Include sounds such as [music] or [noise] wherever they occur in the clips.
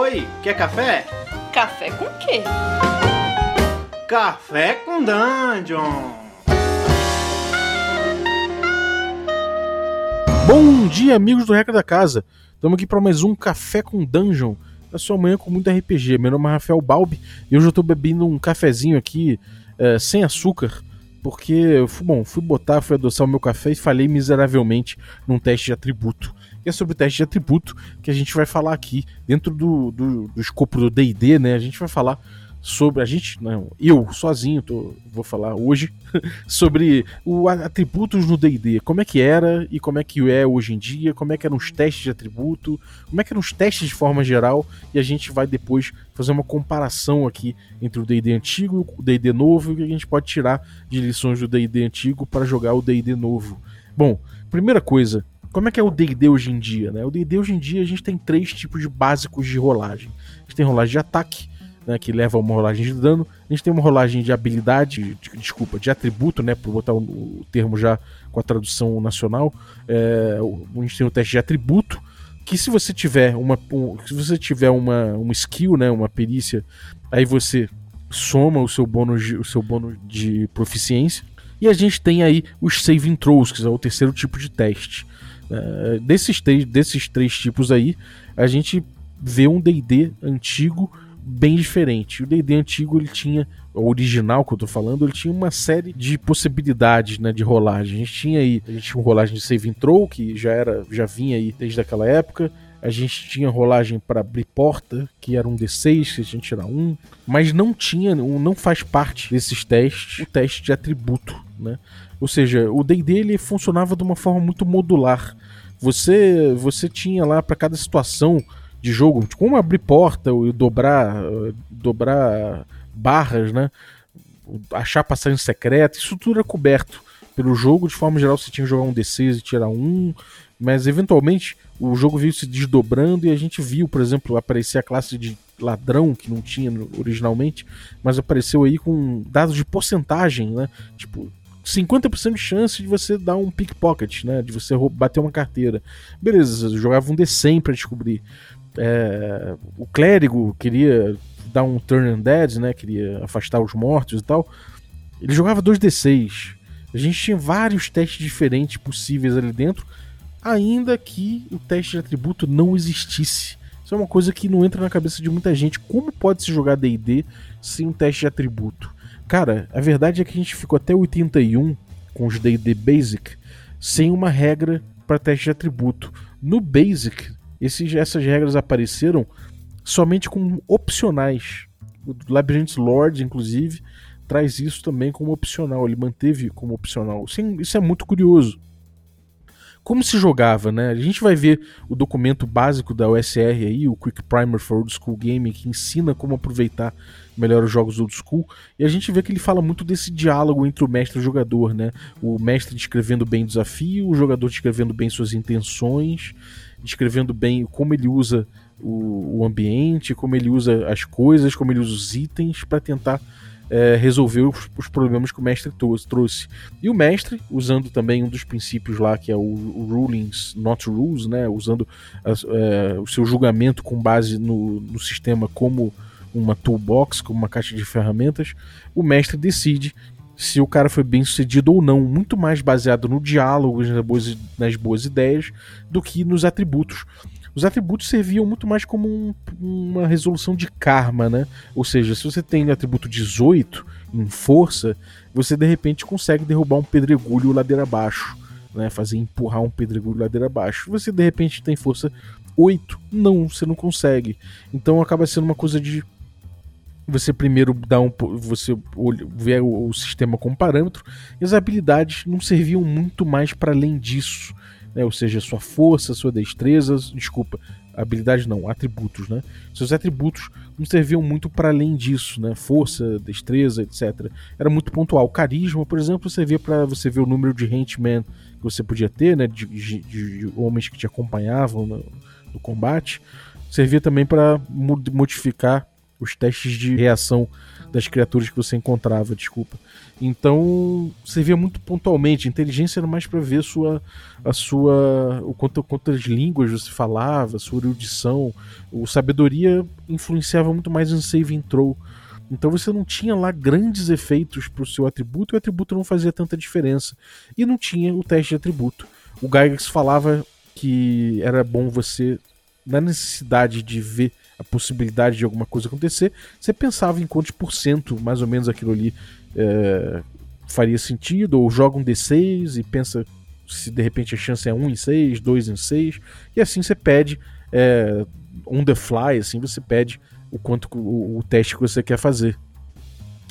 Oi, quer café? Café com quê? Café com Dungeon! Bom dia, amigos do Regra da Casa. Estamos aqui para mais um Café com Dungeon. Na sua manhã com muito RPG. Meu nome é Rafael Balbi e hoje eu estou bebendo um cafezinho aqui é, sem açúcar. Porque, eu fui, bom, fui botar, fui adoçar o meu café e falhei miseravelmente num teste de atributo. E é sobre o teste de atributo que a gente vai falar aqui, dentro do, do, do escopo do DD, né? A gente vai falar sobre a gente, não, eu sozinho tô, vou falar hoje [laughs] sobre o atributos no D&D, como é que era e como é que é hoje em dia, como é que eram os testes de atributo, como é que eram os testes de forma geral e a gente vai depois fazer uma comparação aqui entre o D&D antigo e o D&D novo e o que a gente pode tirar de lições do D&D antigo para jogar o D&D novo. Bom, primeira coisa, como é que é o D&D hoje em dia, né? O D&D hoje em dia a gente tem três tipos de básicos de rolagem. A gente tem rolagem de ataque, né, que leva a uma rolagem de dano. A gente tem uma rolagem de habilidade, de, desculpa, de atributo, né, por botar o, o, termo já com a tradução nacional. É, a gente tem o teste de atributo, que se você tiver uma, um, se você tiver uma, uma skill, né, uma perícia, aí você soma o seu bônus de, o seu bônus de proficiência. E a gente tem aí os saving throws, que é o terceiro tipo de teste. É, desses, três, desses três tipos aí, a gente vê um D&D antigo bem diferente. O D&D antigo ele tinha, o original que eu tô falando, ele tinha uma série de possibilidades, né, de rolagem. A gente tinha aí, a gente tinha uma rolagem de save and throw que já era, já vinha aí desde aquela época. A gente tinha rolagem para abrir porta, que era um D6, que a gente tirar um, mas não tinha, não faz parte desses testes, o teste de atributo, né? Ou seja, o D&D ele funcionava de uma forma muito modular. Você você tinha lá para cada situação de jogo, como abrir porta e dobrar, dobrar barras, né? Achar passagem secreta, isso tudo é coberto pelo jogo. De forma geral, você tinha que jogar um D6 e tirar um, mas eventualmente o jogo veio se desdobrando e a gente viu, por exemplo, aparecer a classe de ladrão que não tinha originalmente, mas apareceu aí com dados de porcentagem, né? Tipo, 50% de chance de você dar um pickpocket, né? De você bater uma carteira. Beleza, jogava um D100 para descobrir. É, o clérigo queria dar um turn undead, né? Queria afastar os mortos e tal. Ele jogava 2d6. A gente tinha vários testes diferentes possíveis ali dentro, ainda que o teste de atributo não existisse. Isso é uma coisa que não entra na cabeça de muita gente. Como pode se jogar D&D sem um teste de atributo? Cara, a verdade é que a gente ficou até 81 com os D&D Basic sem uma regra para teste de atributo. No Basic, esses, essas regras apareceram somente como opcionais. O Labyrinth Lord, inclusive, traz isso também como opcional. Ele manteve como opcional. Isso é muito curioso. Como se jogava, né? A gente vai ver o documento básico da USR aí, o Quick Primer for Old School Gaming, que ensina como aproveitar melhor os jogos old school, e a gente vê que ele fala muito desse diálogo entre o mestre e o jogador, né? O mestre descrevendo bem o desafio, o jogador descrevendo bem suas intenções, descrevendo bem como ele usa o, o ambiente, como ele usa as coisas, como ele usa os itens para tentar é, resolver os, os, problemas que o mestre trouxe. E o mestre, usando também um dos princípios lá, que é o, o rulings, not rules, né, usando é, o seu julgamento com base no, no sistema como uma toolbox, como uma caixa de ferramentas, o mestre decide se o cara foi bem sucedido ou não, muito mais baseado no diálogo, nas boas, nas boas ideias, do que nos atributos. Os atributos serviam muito mais como um, uma resolução de karma, né? Ou seja, se você tem o atributo 18 em força, você de repente consegue derrubar um pedregulho ladeira abaixo, né? Fazer empurrar um pedregulho ladeira abaixo. Você de repente tem força 8, não, você não consegue. Então acaba sendo uma coisa de você primeiro dá um você vê o, o, sistema como parâmetro e as habilidades não serviam muito mais para além disso né? ou seja sua força sua destreza desculpa habilidade não atributos né? Seus atributos não serviam muito para além disso né? Força destreza etc era muito pontual. Carisma por exemplo servia para você ver o número de henchmen que você podia ter né? De, de, de homens que te acompanhavam no, no combate. Servia também para modificar os testes de reação das criaturas que você encontrava, desculpa. Então, você via muito pontualmente. Inteligência era mais para ver sua, a sua, o quanto, quantas línguas você falava, sua erudição. O sabedoria influenciava muito mais em save and throw. Então você não tinha lá grandes efeitos para o seu atributo e o atributo não fazia tanta diferença. E não tinha o teste de atributo. O Gygax falava que era bom você, na necessidade de ver a possibilidade de alguma coisa acontecer, você pensava em quantos por cento mais ou menos aquilo ali é, faria sentido, ou joga um D6 e pensa se de repente a chance é 1 em 6, 2 em 6, e assim você pede é, on the fly, assim você pede o quanto o, o teste que você quer fazer.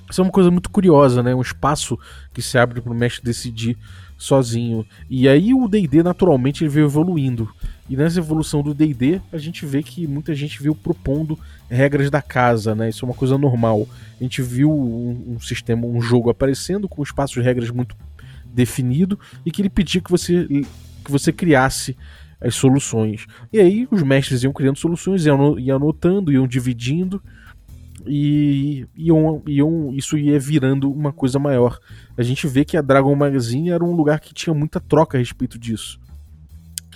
Isso é uma coisa muito curiosa, né? Um espaço que se abre para o mestre decidir sozinho. E aí o D&D naturalmente ele veio evoluindo. E nessa evolução do D&D, a gente vê que muita gente veio propondo regras da casa, né? Isso é uma coisa normal. A gente viu um, um sistema, um jogo aparecendo com um espaço de regras muito definido e que ele pedia que você que você criasse as soluções. E aí os mestres iam criando soluções, iam, iam anotando, iam dividindo e iam, iam, isso ia virando uma coisa maior. A gente vê que a Dragon Magazine era um lugar que tinha muita troca a respeito disso.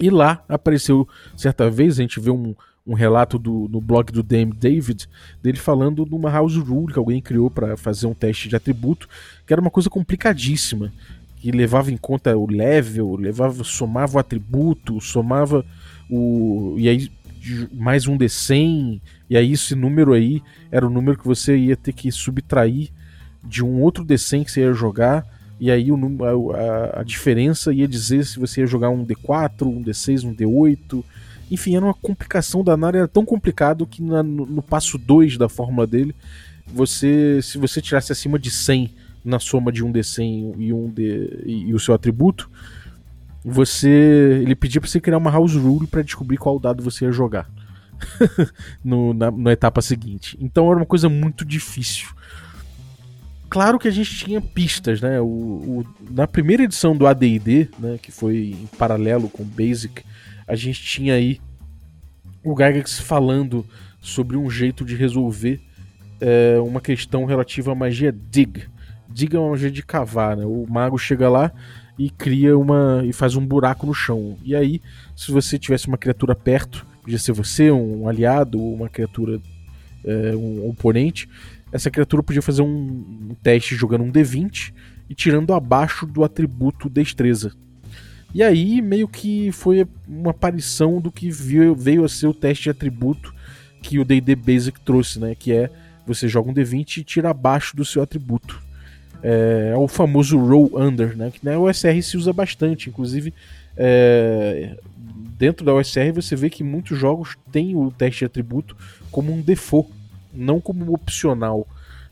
E lá apareceu, certa vez, a gente vê um, um relato do, no blog do DM David, dele falando de uma house rule que alguém criou para fazer um teste de atributo, que era uma coisa complicadíssima que levava em conta o level, levava, somava o atributo, somava o. E aí mais um D100, e aí esse número aí era o número que você ia ter que subtrair de um outro D100 que você ia jogar, e aí o, a, a diferença ia dizer se você ia jogar um D4, um D6, um D8. Enfim, era uma complicação danada, era tão complicado que na, no, no passo 2 da fórmula dele, você se você tirasse acima de 100 na soma de um D100 e um D e, e o seu atributo, você ele pedia para você criar uma house rule para descobrir qual dado você ia jogar [laughs] no, na, na, etapa seguinte. Então era uma coisa muito difícil. Claro que a gente tinha pistas, né? O, o na primeira edição do AD&D, né, que foi em paralelo com o Basic, a gente tinha aí o Gygax falando sobre um jeito de resolver é, uma questão relativa à magia Dig diga um jeito de cavar, né? O mago chega lá e cria uma e faz um buraco no chão. E aí, se você tivesse uma criatura perto, podia ser você, um aliado, uma criatura, é, um oponente, essa criatura podia fazer um, teste jogando um D20 e tirando abaixo do atributo destreza. E aí, meio que foi uma aparição do que veio, veio a ser o teste de atributo que o D&D Basic trouxe, né? Que é você joga um D20 e tira abaixo do seu atributo é, é, o famoso roll under, né? Que na OSR se usa bastante, inclusive é, dentro da OSR você vê que muitos jogos têm o teste de atributo como um default, não como opcional,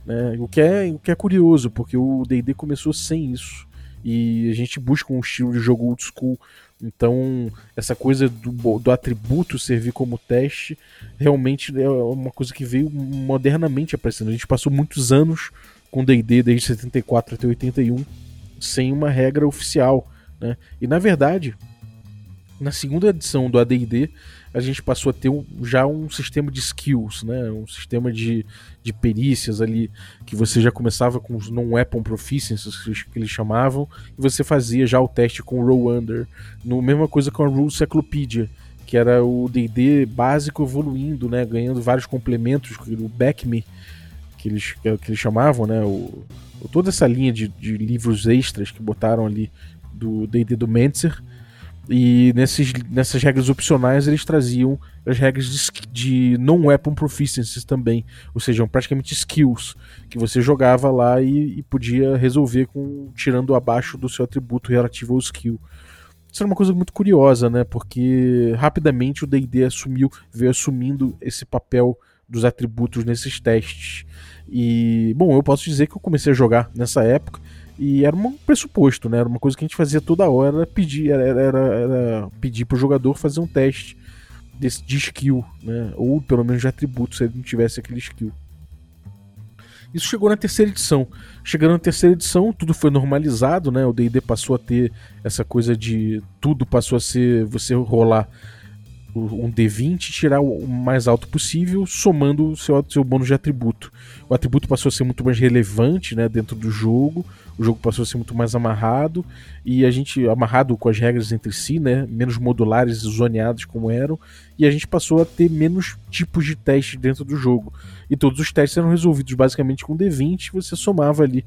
né? O que é o que é curioso, porque o D&D começou sem isso e a gente busca um estilo de jogo old school. Então, essa coisa do, do atributo servir como teste realmente é uma coisa que veio modernamente aparecendo. A gente passou muitos anos com D&D desde 74 até 81 sem uma regra oficial, né? E na verdade, na segunda edição do AD&D, a gente passou a ter um, já um sistema de skills, né? Um sistema de, de perícias ali que você já começava com os non-weapon proficiencies que eles chamavam e você fazia já o teste com o Roll Under. No mesma coisa com a Rule Cyclopedia, que era o D&D básico evoluindo, né? Ganhando vários complementos, o Back Me que eles, que eles chamavam, né? O, toda essa linha de, de livros extras que botaram ali do D&D do Mentzer. E nesses, nessas regras opcionais eles traziam as regras de, de non-weapon proficiencies também, ou seja, praticamente skills que você jogava lá e, e, podia resolver com tirando abaixo do seu atributo relativo ao skill. Isso era uma coisa muito curiosa, né? Porque rapidamente o D&D assumiu, veio assumindo esse papel dos atributos nesses testes. E, bom, eu posso dizer que eu comecei a jogar nessa época e era um pressuposto, né? Era uma coisa que a gente fazia toda hora, era pedir, era, era, era pedir pro jogador fazer um teste desse, de skill, né? Ou pelo menos de atributo, se ele não tivesse aquele skill. Isso chegou na terceira edição. Chegando na terceira edição, tudo foi normalizado, né? O D&D passou a ter essa coisa de tudo passou a ser você rolar um D20 e tirar o mais alto possível, somando o seu, seu bônus de atributo. O atributo passou a ser muito mais relevante né, dentro do jogo, o jogo passou a ser muito mais amarrado, e a gente, amarrado com as regras entre si, né, menos modulares e zoneados como eram, e a gente passou a ter menos tipos de testes dentro do jogo. E todos os testes eram resolvidos basicamente com D20, você somava ali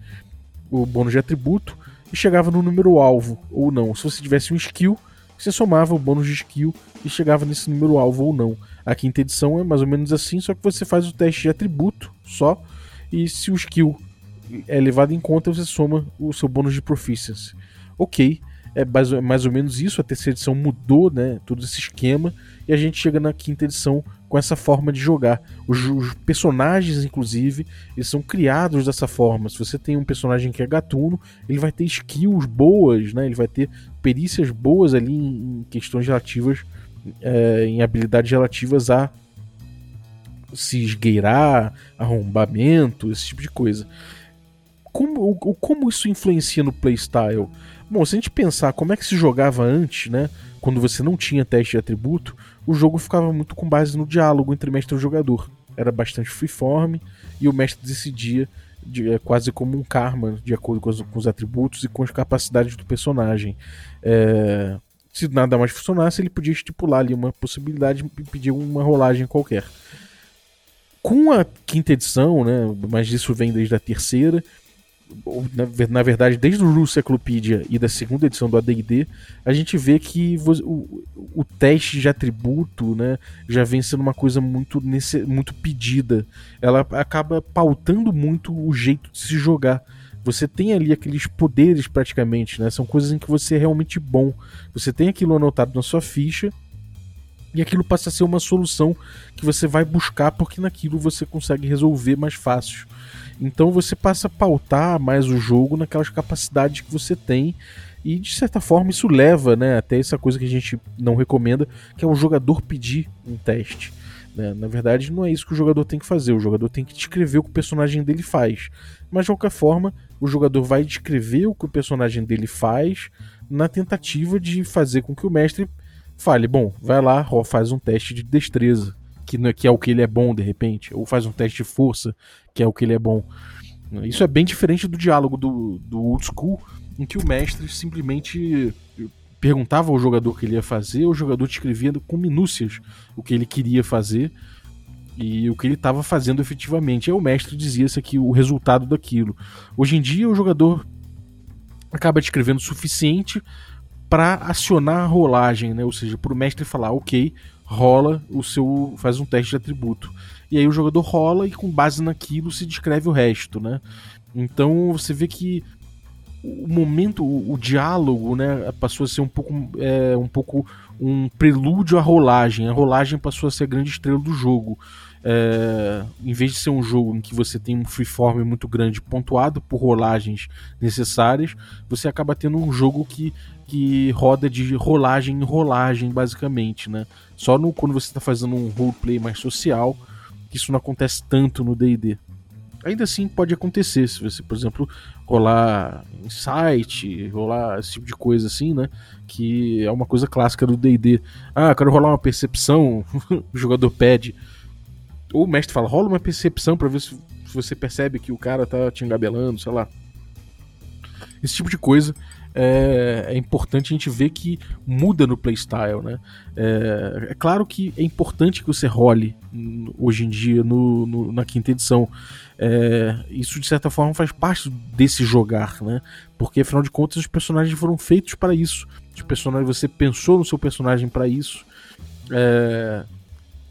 o bônus de atributo e chegava no número alvo, ou não. Se você tivesse um skill, você somava o bônus de skill e chegava nesse número alvo ou não. A quinta edição é mais ou menos assim, só que você faz o teste de atributo só, e se o skill é levado em conta, você soma o seu bônus de proficiency. Ok, é mais, mais ou menos isso. A terceira edição mudou né, todo esse esquema e a gente chega na quinta edição com essa forma de jogar. Os, os, personagens, inclusive, eles são criados dessa forma. Se você tem um personagem que é gatuno, ele vai ter skills boas, né? ele vai ter perícias boas ali em, em questões relativas, é, em habilidades relativas a se esgueirar, arrombamento, esse tipo de coisa. Como, como isso influencia no playstyle? Bom, se a gente pensar como é que se jogava antes, né? Quando você não tinha teste de atributo, o jogo ficava muito com base no diálogo entre mestre e jogador. Era bastante freeform e o mestre decidia de, é, quase como um karma, de acordo com os, com os, atributos e com as capacidades do personagem. É, se nada mais funcionasse, ele podia estipular ali uma possibilidade e pedir uma rolagem qualquer. Com a quinta edição, né, mas isso vem desde a terceira, na, verdade, desde o Rule Cyclopedia e da segunda edição do AD&D, a gente vê que o, o teste de atributo né, já vem sendo uma coisa muito, nesse, muito pedida. Ela acaba pautando muito o jeito de se jogar. Você tem ali aqueles poderes praticamente, né? São coisas em que você é realmente bom. Você tem aquilo anotado na sua ficha e aquilo passa a ser uma solução que você vai buscar porque naquilo você consegue resolver mais fácil. Então você passa a pautar mais o jogo naquelas capacidades que você tem. E de certa forma isso leva né, até essa coisa que a gente não recomenda, que é o jogador pedir um teste. Né? Na verdade, não é isso que o jogador tem que fazer. O jogador tem que descrever o que o personagem dele faz. Mas de qualquer forma, o jogador vai descrever o que o personagem dele faz na tentativa de fazer com que o mestre fale: bom, vai lá, faz um teste de destreza que, é, que é o que ele é bom de repente, ou faz um teste de força, que é o que ele é bom. Isso é bem diferente do diálogo do, do old school, em que o mestre simplesmente perguntava ao jogador o que ele ia fazer, o jogador descrevia com minúcias o que ele queria fazer e o que ele estava fazendo efetivamente. Aí o mestre dizia-se aqui o resultado daquilo. Hoje em dia o jogador acaba descrevendo o suficiente para acionar a rolagem, né? Ou seja, para o mestre falar, ok, rola o seu. faz um teste de atributo. E aí o jogador rola e com base naquilo se descreve o resto, né? Então você vê que o momento, o, o diálogo, né, passou a ser um pouco, é, um pouco um prelúdio à rolagem. A rolagem passou a ser a grande estrela do jogo. É, em vez de ser um jogo em que você tem um freeform muito grande pontuado por rolagens necessárias, você acaba tendo um jogo que que roda de rolagem em rolagem, basicamente, né? Só no, quando você está fazendo um roleplay mais social, que isso não acontece tanto no D&D. Ainda assim pode acontecer, se você, por exemplo, rolar insight, rolar esse tipo de coisa assim, né? Que é uma coisa clássica do D&D. Ah, quero rolar uma percepção, [laughs] o jogador pede. Ou o mestre fala, rola uma percepção para ver se, você percebe que o cara tá te engabelando, sei lá. Esse tipo de coisa é, é, importante a gente ver que muda no playstyle, né? É, é, claro que é importante que você role hoje em dia no, no na quinta edição. É, isso de certa forma faz parte desse jogar, né? Porque afinal de contas os personagens foram feitos para isso. Os personagens, você pensou no seu personagem para isso. É,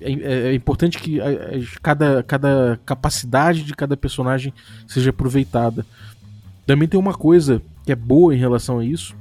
é, é, importante que a, a, cada, cada capacidade de cada personagem seja aproveitada. Também tem uma coisa que é boa em relação a isso,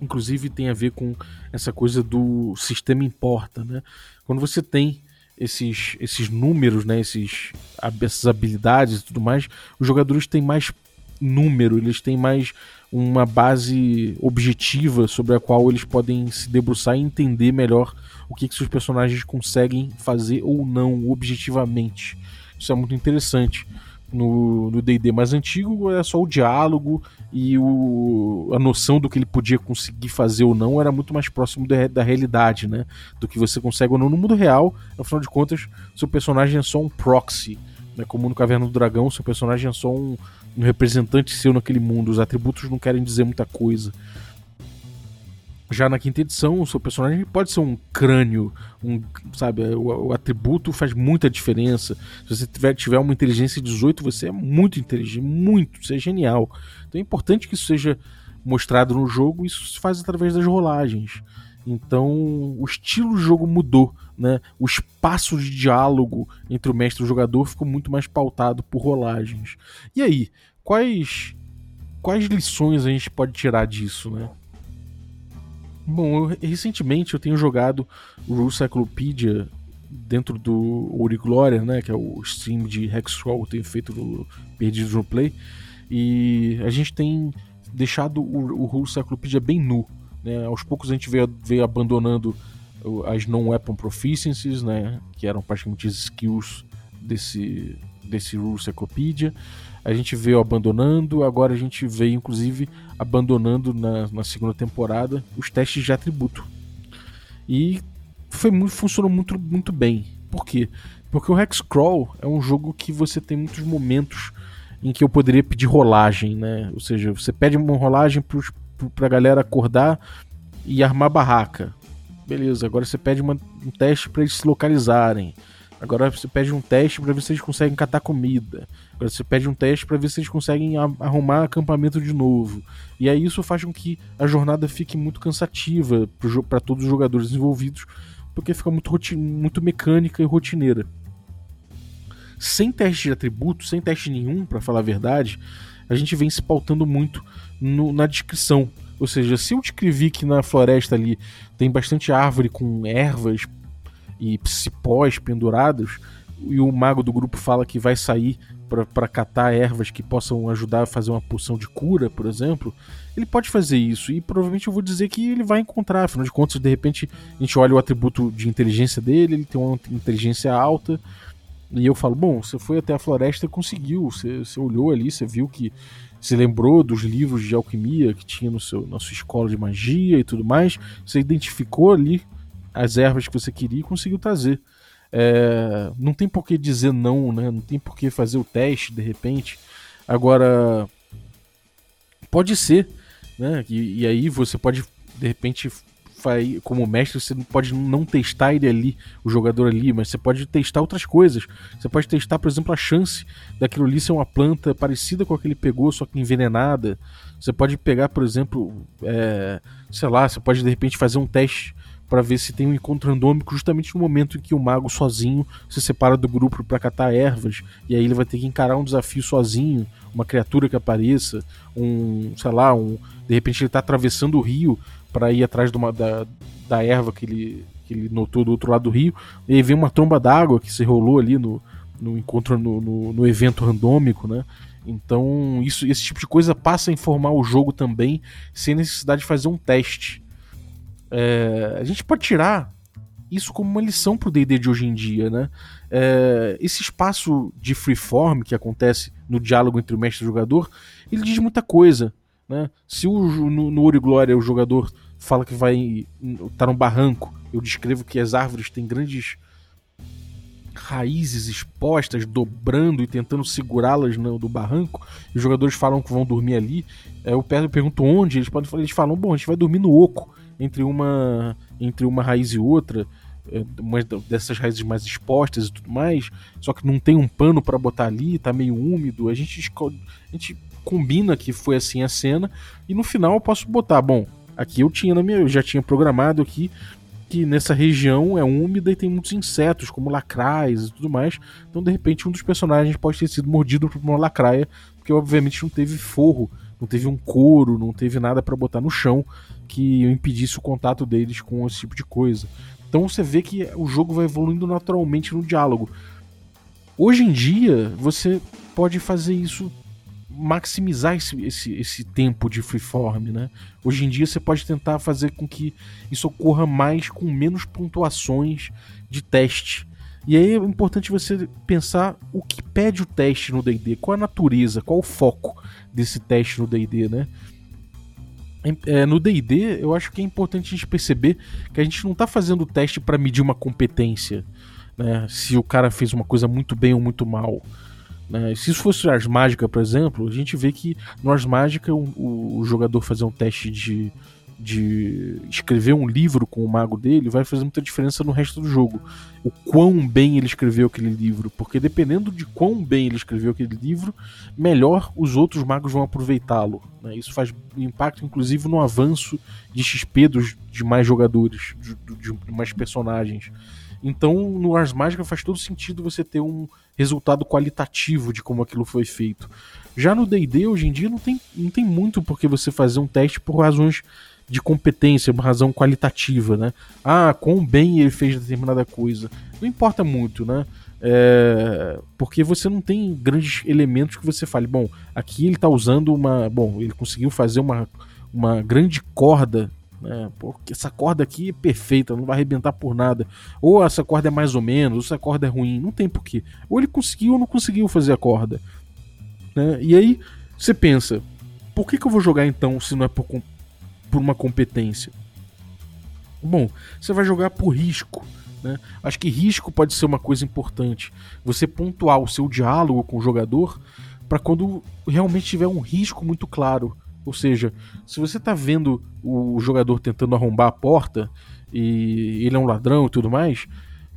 inclusive tem a ver com essa coisa do sistema importa, né? Quando você tem esses, esses números, né, esses, essas habilidades e tudo mais, os jogadores têm mais número, eles têm mais uma base objetiva sobre a qual eles podem se debruçar e entender melhor o que, que seus personagens conseguem fazer ou não objetivamente. Isso é muito interessante no D&D mais antigo era só o diálogo e o, a noção do que ele podia conseguir fazer ou não era muito mais próximo da, da realidade, né? Do que você consegue ou não no mundo real. Afinal de contas, seu personagem é só um proxy, né? Como no Caverna do Dragão, seu personagem é só um, um representante seu naquele mundo. Os atributos não querem dizer muita coisa. Já na quinta edição, o seu personagem pode ser um crânio, um, sabe? O, o atributo faz muita diferença. Se você tiver, tiver uma inteligência 18, você é muito inteligente, muito, você é genial. Então é importante que isso seja mostrado no jogo, isso se faz através das rolagens. Então o estilo do jogo mudou, né? O espaço de diálogo entre o mestre e o jogador ficou muito mais pautado por rolagens. E aí, quais quais lições a gente pode tirar disso, né? Bom, eu, recentemente eu tenho jogado o Rule Cyclopedia dentro do Ori Glória, né, que é o stream de Hexcrawl eu tenho feito no Perdidos no Play, e a gente tem deixado o, o Rule Cyclopedia bem nu. Né? Aos poucos a gente veio, veio abandonando as non-weapon proficiencies, né, que eram praticamente as skills desse, desse Rule Cyclopedia a gente veio abandonando, agora a gente veio inclusive abandonando na, na segunda temporada os testes de atributo. E foi muito, funcionou muito, muito bem. Por quê? Porque o Hexcrawl é um jogo que você tem muitos momentos em que eu poderia pedir rolagem, né? Ou seja, você pede uma rolagem pros, pra galera acordar e armar barraca. Beleza, agora você pede uma, um teste para eles se localizarem. Agora você pede um teste para ver se eles conseguem catar comida. Agora você pede um teste para ver se eles conseguem arrumar acampamento de novo. E aí isso faz com que a jornada fique muito cansativa para todos os jogadores envolvidos, porque fica muito, muito mecânica e rotineira. Sem teste de atributo, sem teste nenhum, para falar a verdade, a gente vem se pautando muito no, na descrição. Ou seja, se eu descrevi que na floresta ali tem bastante árvore com ervas e cipós pendurados, e o mago do grupo fala que vai sair para catar ervas que possam ajudar a fazer uma poção de cura, por exemplo, ele pode fazer isso. E provavelmente eu vou dizer que ele vai encontrar. Afinal de contas, de repente, a gente olha o atributo de inteligência dele, ele tem uma inteligência alta. E eu falo, bom, você foi até a floresta conseguiu. Você, você olhou ali, você viu que. Você lembrou dos livros de alquimia que tinha no seu, na sua escola de magia e tudo mais. Você identificou ali as ervas que você queria e conseguiu trazer. É, não tem por que dizer não, né? Não tem por que fazer o teste de repente. Agora, pode ser, né? E, e aí você pode, de repente, como mestre, você pode não testar ele ali, o jogador ali, mas você pode testar outras coisas. Você pode testar, por exemplo, a chance daquilo ali ser uma planta parecida com a que ele pegou, só que envenenada. Você pode pegar, por exemplo, é, sei lá, você pode de repente fazer um teste para ver se tem um encontro randômico justamente no momento em que o mago sozinho se separa do grupo para catar ervas e aí ele vai ter que encarar um desafio sozinho, uma criatura que apareça, um, sei lá, um, de repente ele está atravessando o rio para ir atrás uma, da, da erva que ele, que ele notou do outro lado do rio, e aí vem uma tromba d'água que se rolou ali no, no encontro no, no, no evento randômico, né? Então, isso, esse tipo de coisa passa a informar o jogo também, sem necessidade de fazer um teste. É, a gente pode tirar isso como uma lição pro D&D de hoje em dia, né? É, esse espaço de freeform que acontece no diálogo entre o mestre e o jogador, ele diz muita coisa, né? Se o, no, no Ouro e Glória o jogador fala que vai tá num barranco, eu descrevo que as árvores têm grandes raízes expostas, dobrando e tentando segurá-las do barranco, e os jogadores falam que vão dormir ali. É, eu pergunto onde, eles podem eles falam, bom, a gente vai dormir no oco entre uma, entre uma raiz e outra, é, uma dessas raízes mais expostas e tudo mais, só que não tem um pano para botar ali, tá meio úmido. A gente, a gente combina que foi assim a cena e no final eu posso botar, bom, aqui eu tinha na minha, eu já tinha programado aqui que nessa região é úmida e tem muitos insetos, como lacrais e tudo mais. Então, de repente, um dos personagens pode ter sido mordido por uma lacraia, porque obviamente não teve forro, não teve um couro, não teve nada para botar no chão que impedisse o contato deles com esse tipo de coisa. Então você vê que o jogo vai evoluindo naturalmente no diálogo. Hoje em dia, você pode fazer isso, maximizar esse, esse, esse tempo de freeform, né? Hoje em dia você pode tentar fazer com que isso ocorra mais com menos pontuações de teste. E aí é importante você pensar o que pede o teste no D&D, qual a natureza, qual o foco desse teste no D&D, né? É, no D&D, eu acho que é importante a gente perceber que a gente não está fazendo o teste para medir uma competência, né? Se o cara fez uma coisa muito bem ou muito mal. Né? Se isso fosse Ars Mágica, por exemplo, a gente vê que no Ars Mágica o, o jogador fazer um teste de, de escrever um livro com o mago dele vai fazer muita diferença no resto do jogo. O quão bem ele escreveu aquele livro, porque dependendo de quão bem ele escreveu aquele livro, melhor os outros magos vão aproveitá-lo. Né? Isso faz impacto, inclusive, no avanço de XP dos demais jogadores, de, de, mais personagens. Então, no Ars Mágica faz todo sentido você ter um resultado qualitativo de como aquilo foi feito. Já no D&D, hoje em dia, não tem, não tem muito por que você fazer um teste por razões de competência, uma razão qualitativa, né? Ah, quão bem ele fez determinada coisa. Não importa muito, né? É, porque você não tem grandes elementos que você fale, bom, aqui ele está usando uma. Bom, ele conseguiu fazer uma, uma grande corda. Né? Porque essa corda aqui é perfeita, não vai arrebentar por nada. Ou essa corda é mais ou menos, ou essa corda é ruim. Não tem porquê. Ou ele conseguiu ou não conseguiu fazer a corda. Né? E aí você pensa, por que, que eu vou jogar então se não é por, por uma competência? Bom, você vai jogar por risco. Né? Acho que risco pode ser uma coisa importante. Você pontuar o seu diálogo com o jogador para quando realmente tiver um risco muito claro. Ou seja, se você está vendo o jogador tentando arrombar a porta e ele é um ladrão e tudo mais,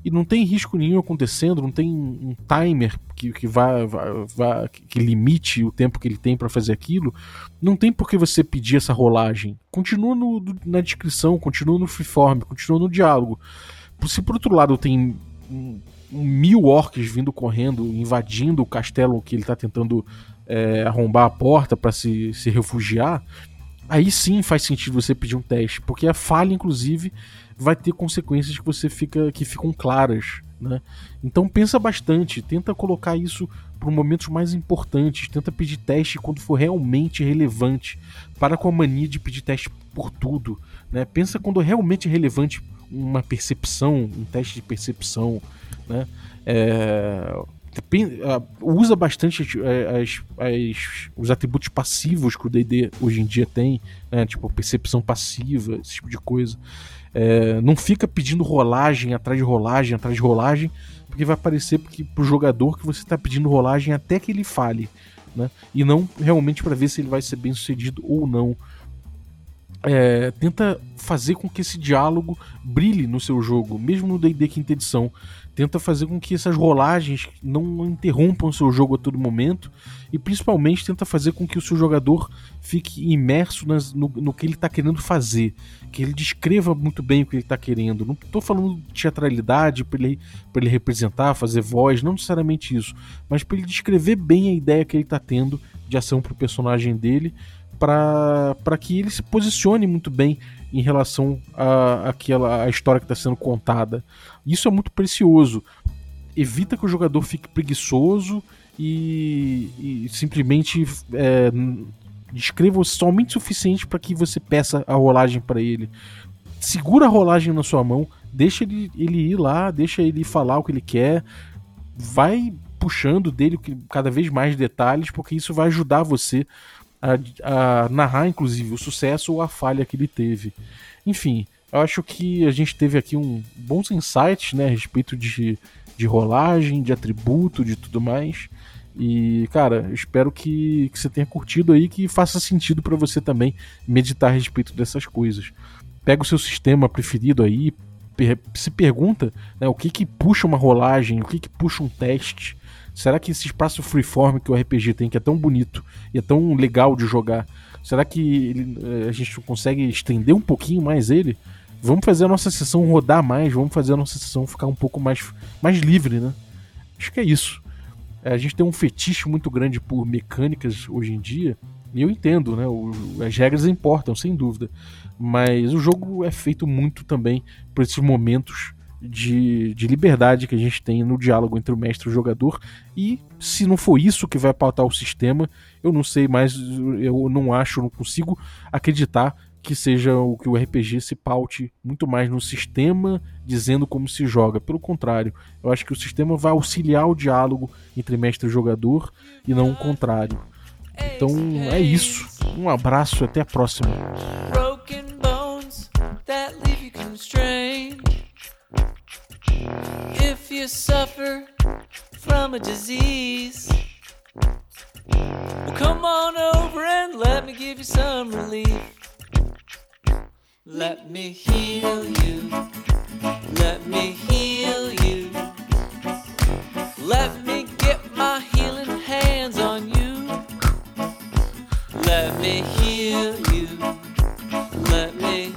e não tem risco nenhum acontecendo, não tem um timer que, que vá, vá, vá que limite o tempo que ele tem para fazer aquilo, não tem por que você pedir essa rolagem. Continua no, na descrição, continua no freeform, continua no diálogo. Se por outro lado tem mil orcs vindo correndo, invadindo o castelo que ele está tentando é, arrombar a porta para se, se refugiar, aí sim faz sentido você pedir um teste, porque a falha, inclusive, vai ter consequências que você fica que ficam claras, né? Então pensa bastante, tenta colocar isso para momentos mais importantes, tenta pedir teste quando for realmente relevante. Para com a mania de pedir teste por tudo, né? Pensa quando é realmente relevante uma percepção, um teste de percepção, né? É, usa bastante as, as, os atributos passivos que o D&D hoje em dia tem, né? tipo percepção passiva, esse tipo de coisa. É, não fica pedindo rolagem atrás de rolagem atrás de rolagem, porque vai parecer que pro jogador que você está pedindo rolagem até que ele fale, né? E não realmente para ver se ele vai ser bem sucedido ou não. É, tenta fazer com que esse diálogo brilhe no seu jogo, mesmo no D&D quinta edição tenta fazer com que essas rolagens não interrompam o seu jogo a todo momento e principalmente tenta fazer com que o seu jogador fique imerso nas, no, no, que ele está querendo fazer, que ele descreva muito bem o que ele está querendo. Não estou falando de teatralidade para ele, ele representar, fazer voz, não necessariamente isso, mas para ele descrever bem a ideia que ele está tendo de ação para o personagem dele, para que ele se posicione muito bem em relação à aquela a história que está sendo contada. Isso é muito precioso. Evita que o jogador fique preguiçoso e, e simplesmente é, descreva somente o suficiente para que você peça a rolagem para ele. Segura a rolagem na sua mão, deixa ele, ele ir lá, deixa ele falar o que ele quer, vai puxando dele cada vez mais detalhes, porque isso vai ajudar você a, a narrar, inclusive, o sucesso ou a falha que ele teve. Enfim, eu acho que a gente teve aqui um bons insights né, a respeito de, de rolagem, de atributo, de tudo mais. E, cara, espero que, que você tenha curtido aí, que faça sentido para você também meditar a respeito dessas coisas. Pega o seu sistema preferido aí, se pergunta né, o que que puxa uma rolagem, o que que puxa um teste, Será que esse espaço freeform que o RPG tem, que é tão bonito e é tão legal de jogar, será que ele, eh, a gente consegue estender um pouquinho mais ele? Vamos fazer a nossa sessão rodar mais, vamos fazer a nossa sessão ficar um pouco mais, mais livre, né? Acho que é isso. É, a gente tem um fetiche muito grande por mecânicas hoje em dia, e eu entendo, né? O, as regras importam, sem dúvida. Mas o jogo é feito muito também por esses momentos de, de liberdade que a gente tem no diálogo entre o mestre e o jogador. E se não for isso que vai pautar o sistema, eu não sei mais, eu não acho, não consigo acreditar que seja o que o RPG se paute muito mais no sistema dizendo como se joga. Pelo contrário, eu acho que o sistema vai auxiliar o diálogo entre mestre e jogador e não o contrário. Então é isso. Um abraço e até a próxima. You suffer from a disease, well, come on over and let me give you some relief. Let me heal you. Let me heal you. Let me get my healing hands on you. Let me heal you. Let me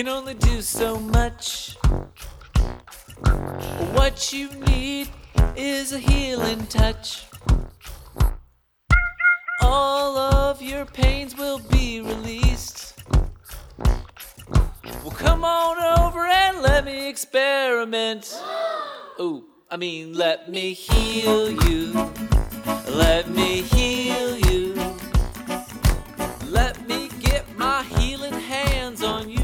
can only do so much. What you need is a healing touch. All of your pains will be released. Well, come on over and let me experiment. Oh, I mean, let me heal you. Let me heal you. Let me get my healing hands on you.